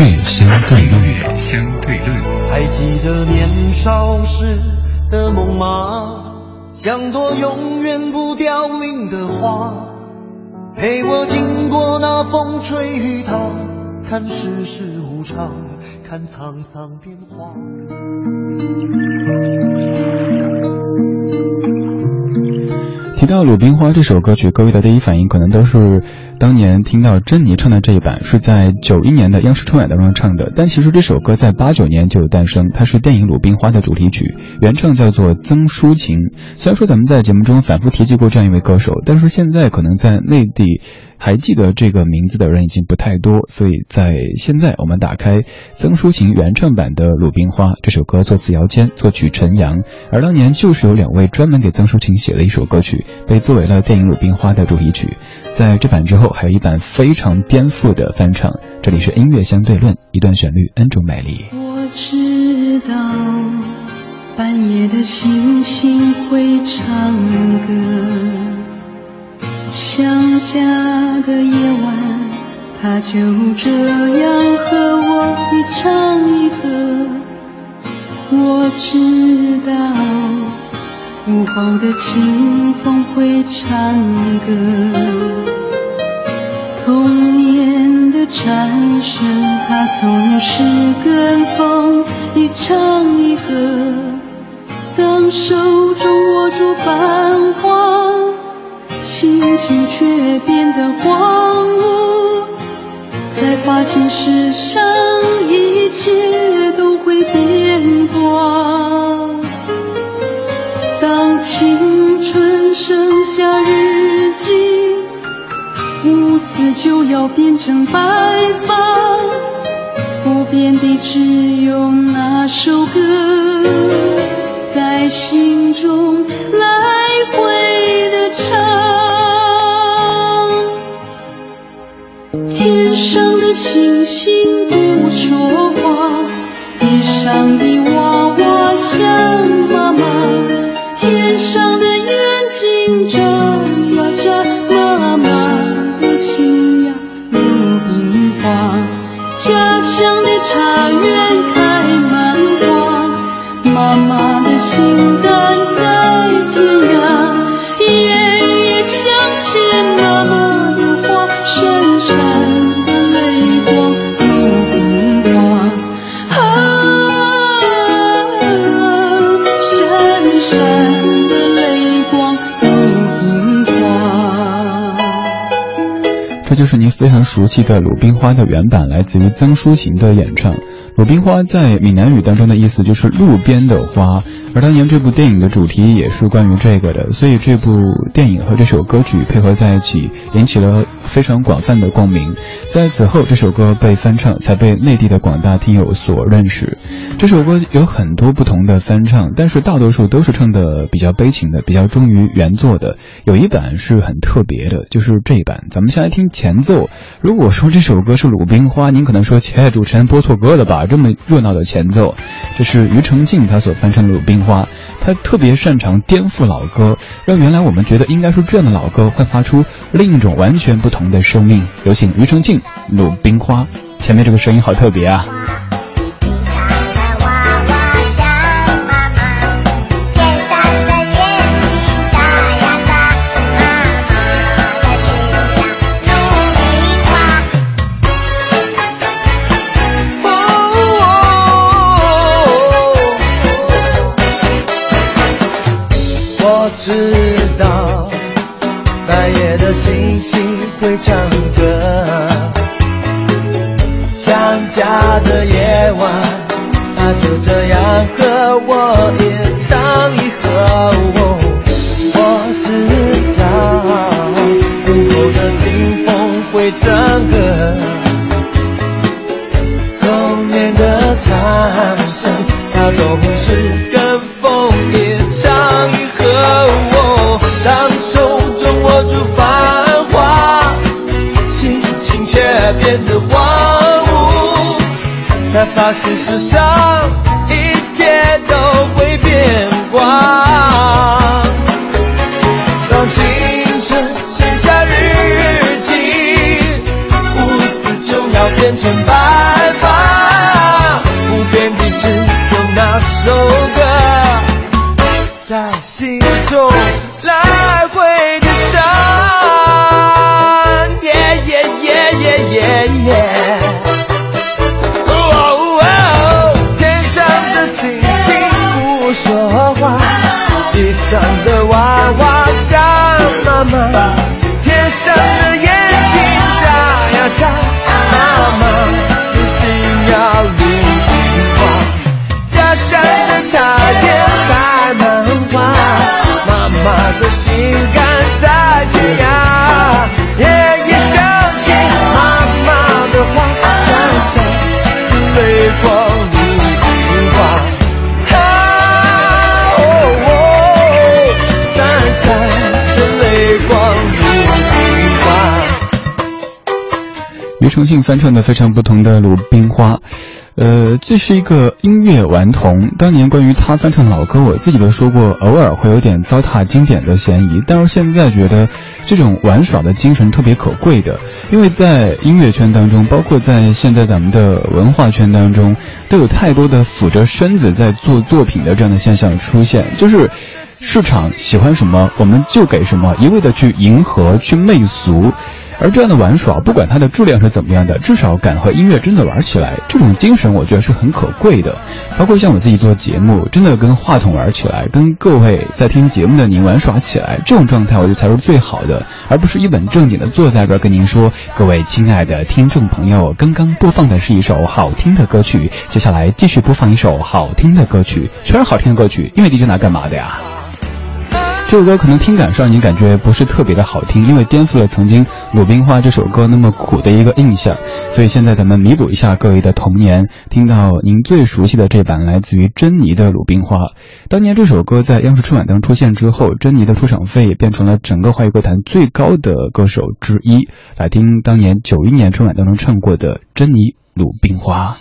音乐相对论，相对论。还记得年少时的梦吗？像朵永远不凋零的花，陪我经过那风吹雨打，看世事无常，看沧桑变化。提到《鲁冰花》这首歌曲，各位的第一反应可能都是当年听到珍妮唱的这一版，是在九一年的央视春晚当中唱的。但其实这首歌在八九年就有诞生，它是电影《鲁冰花》的主题曲，原唱叫做曾淑琴。虽然说咱们在节目中反复提及过这样一位歌手，但是现在可能在内地还记得这个名字的人已经不太多，所以在现在我们打开曾淑琴原唱版的《鲁冰花》这首歌，作词姚谦，作曲陈阳，而当年就是有两位专门给曾淑琴写的一首歌曲。被作为了电影《鲁冰花》的主题曲，在这版之后，还有一版非常颠覆的翻唱。这里是音乐相对论，一段旋律，N 种美丽。我知道半夜的星星会唱歌，想家的夜晚，它就这样和我一唱一和。我知道。午后的清风会唱歌，童年的蝉声，它总是跟风一唱一和。当手中握住繁华，心情却变得荒芜，才发现世上要变成白发，不变的只有那首歌，在心中来。就是您非常熟悉的《鲁冰花》的原版，来自于曾淑琴的演唱。鲁冰花在闽南语当中的意思就是路边的花，而当年这部电影的主题也是关于这个的，所以这部电影和这首歌曲配合在一起，引起了非常广泛的共鸣。在此后，这首歌被翻唱，才被内地的广大听友所认识。这首歌有很多不同的翻唱，但是大多数都是唱的比较悲情的，比较忠于原作的。有一版是很特别的，就是这一版。咱们先来听前奏。如果说这首歌是《鲁冰花》，您可能说，切，主持人播错歌了吧？这么热闹的前奏，这是庾澄庆他所翻唱的《鲁冰花》，他特别擅长颠覆老歌，让原来我们觉得应该是这样的老歌，焕发出另一种完全不同的生命。有请庾澄庆《鲁冰花》，前面这个声音好特别啊！知道半夜的星星才发现世重。庆翻唱的非常不同的《鲁冰花》，呃，这是一个音乐顽童。当年关于他翻唱老歌，我自己都说过，偶尔会有点糟蹋经典的嫌疑。但是现在觉得这种玩耍的精神特别可贵的，因为在音乐圈当中，包括在现在咱们的文化圈当中，都有太多的俯着身子在做作品的这样的现象出现，就是。市场喜欢什么，我们就给什么，一味的去迎合、去媚俗，而这样的玩耍，不管它的质量是怎么样的，至少敢和音乐真的玩起来，这种精神我觉得是很可贵的。包括像我自己做节目，真的跟话筒玩起来，跟各位在听节目的您玩耍起来，这种状态我觉得才是最好的，而不是一本正经的坐在这儿跟您说，各位亲爱的听众朋友，刚刚播放的是一首好听的歌曲，接下来继续播放一首好听的歌曲，全是好听的歌曲，因为 DJ 拿干嘛的呀？这首歌可能听感上你感觉不是特别的好听，因为颠覆了曾经《鲁冰花》这首歌那么苦的一个印象。所以现在咱们弥补一下各位的童年，听到您最熟悉的这版来自于珍妮的《鲁冰花》。当年这首歌在央视春晚当中出现之后，珍妮的出场费也变成了整个华语歌坛最高的歌手之一。来听当年九一年春晚当中唱过的《珍妮鲁冰花》。